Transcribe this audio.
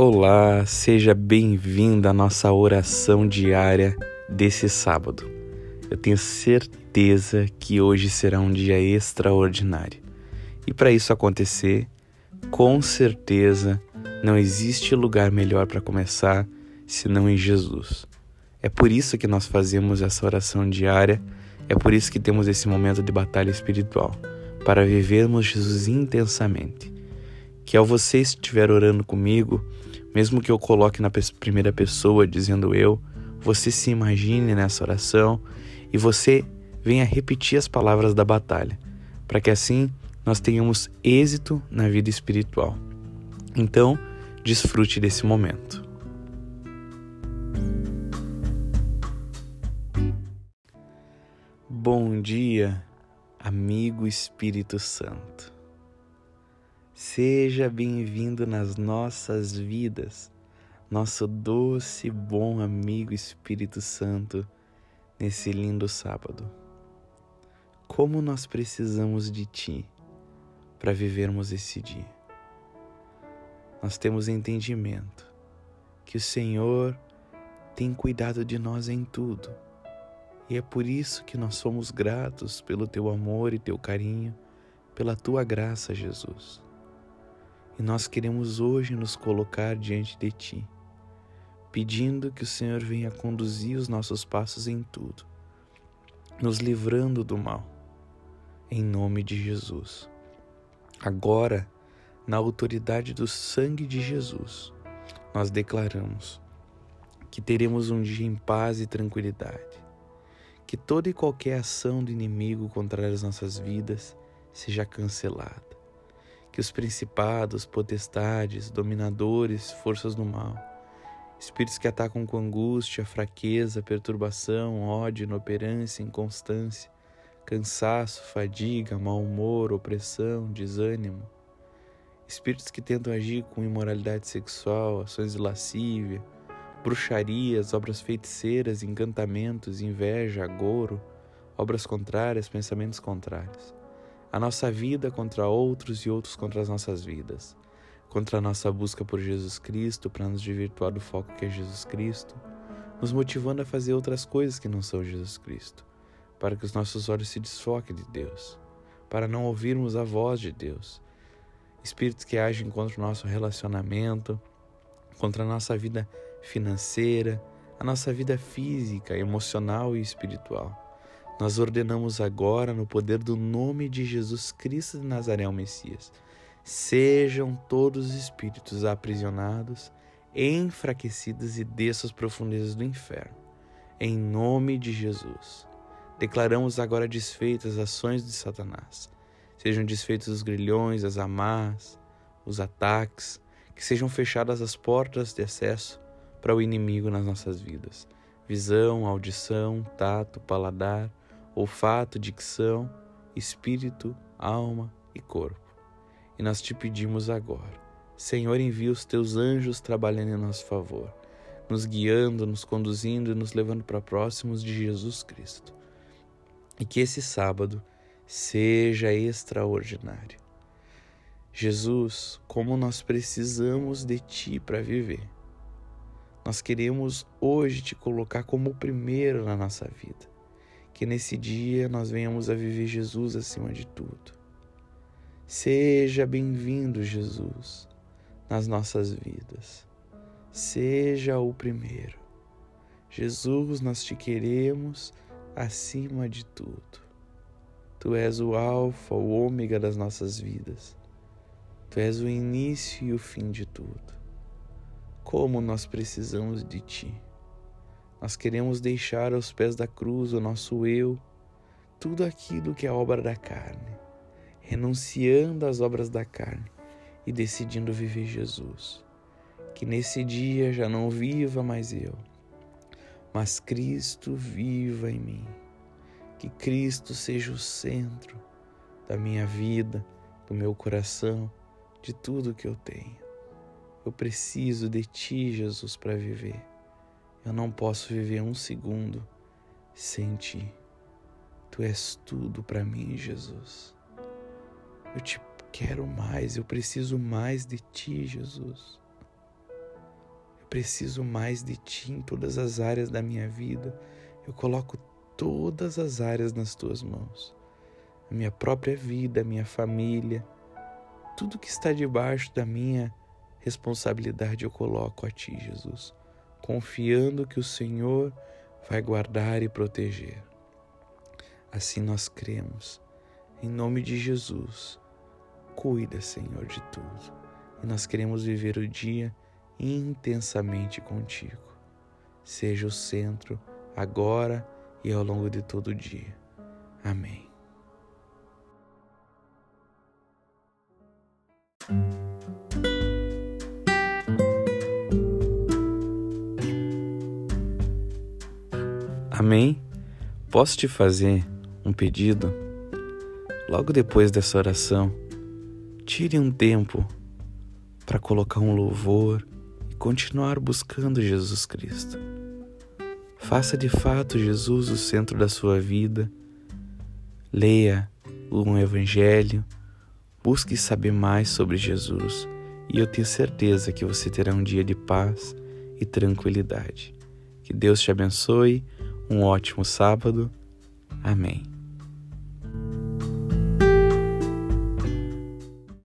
Olá, seja bem-vindo à nossa oração diária desse sábado. Eu tenho certeza que hoje será um dia extraordinário. E para isso acontecer, com certeza não existe lugar melhor para começar senão em Jesus. É por isso que nós fazemos essa oração diária, é por isso que temos esse momento de batalha espiritual, para vivermos Jesus intensamente. Que ao você estiver orando comigo, mesmo que eu coloque na primeira pessoa dizendo eu, você se imagine nessa oração e você venha repetir as palavras da batalha, para que assim nós tenhamos êxito na vida espiritual. Então, desfrute desse momento. Bom dia, amigo Espírito Santo. Seja bem-vindo nas nossas vidas, nosso doce, bom amigo Espírito Santo, nesse lindo sábado. Como nós precisamos de Ti para vivermos esse dia. Nós temos entendimento que o Senhor tem cuidado de nós em tudo. E é por isso que nós somos gratos pelo teu amor e teu carinho, pela tua graça, Jesus. E nós queremos hoje nos colocar diante de Ti, pedindo que o Senhor venha conduzir os nossos passos em tudo, nos livrando do mal, em nome de Jesus. Agora, na autoridade do sangue de Jesus, nós declaramos que teremos um dia em paz e tranquilidade, que toda e qualquer ação do inimigo contra as nossas vidas seja cancelada que os principados, potestades, dominadores, forças do mal, espíritos que atacam com angústia, fraqueza, perturbação, ódio, inoperância, inconstância, cansaço, fadiga, mau humor, opressão, desânimo, espíritos que tentam agir com imoralidade sexual, ações de lascívia, bruxarias, obras feiticeiras, encantamentos, inveja, agouro, obras contrárias, pensamentos contrários a nossa vida contra outros e outros contra as nossas vidas, contra a nossa busca por Jesus Cristo para nos desvirtuar do foco que é Jesus Cristo, nos motivando a fazer outras coisas que não são Jesus Cristo, para que os nossos olhos se desfoquem de Deus, para não ouvirmos a voz de Deus. Espíritos que agem contra o nosso relacionamento, contra a nossa vida financeira, a nossa vida física, emocional e espiritual nós ordenamos agora, no poder do nome de Jesus Cristo de Nazaré, o Messias, sejam todos os espíritos aprisionados, enfraquecidos e desçam as profundezas do inferno. Em nome de Jesus. Declaramos agora desfeitas as ações de Satanás. Sejam desfeitos os grilhões, as amarras, os ataques, que sejam fechadas as portas de acesso para o inimigo nas nossas vidas. Visão, audição, tato, paladar, olfato, dicção, espírito, alma e corpo. E nós te pedimos agora, Senhor, envia os teus anjos trabalhando em nosso favor, nos guiando, nos conduzindo e nos levando para próximos de Jesus Cristo. E que esse sábado seja extraordinário. Jesus, como nós precisamos de Ti para viver. Nós queremos hoje te colocar como o primeiro na nossa vida que nesse dia nós venhamos a viver Jesus acima de tudo. Seja bem-vindo, Jesus, nas nossas vidas. Seja o primeiro. Jesus, nós te queremos acima de tudo. Tu és o Alfa, o Ômega das nossas vidas. Tu és o início e o fim de tudo. Como nós precisamos de Ti. Nós queremos deixar aos pés da cruz o nosso eu, tudo aquilo que é obra da carne, renunciando às obras da carne e decidindo viver Jesus. Que nesse dia já não viva mais eu, mas Cristo viva em mim. Que Cristo seja o centro da minha vida, do meu coração, de tudo que eu tenho. Eu preciso de Ti, Jesus, para viver. Eu não posso viver um segundo sem ti. Tu és tudo para mim, Jesus. Eu te quero mais, eu preciso mais de ti, Jesus. preciso mais de Ti em todas as áreas da minha vida. Eu coloco todas as áreas nas Tuas mãos. A minha própria vida, a minha família, tudo que está debaixo da minha responsabilidade eu coloco a Ti, Jesus, confiando que o Senhor vai guardar e proteger. Assim nós cremos. Em nome de Jesus, cuida, Senhor, de tudo. E nós queremos viver o dia intensamente contigo. Seja o centro agora e ao longo de todo o dia. Amém. Amém? Posso te fazer um pedido? Logo depois dessa oração, tire um tempo para colocar um louvor e continuar buscando Jesus Cristo. Faça de fato Jesus o centro da sua vida. Leia um evangelho, busque saber mais sobre Jesus e eu tenho certeza que você terá um dia de paz e tranquilidade. Que Deus te abençoe, um ótimo sábado. Amém.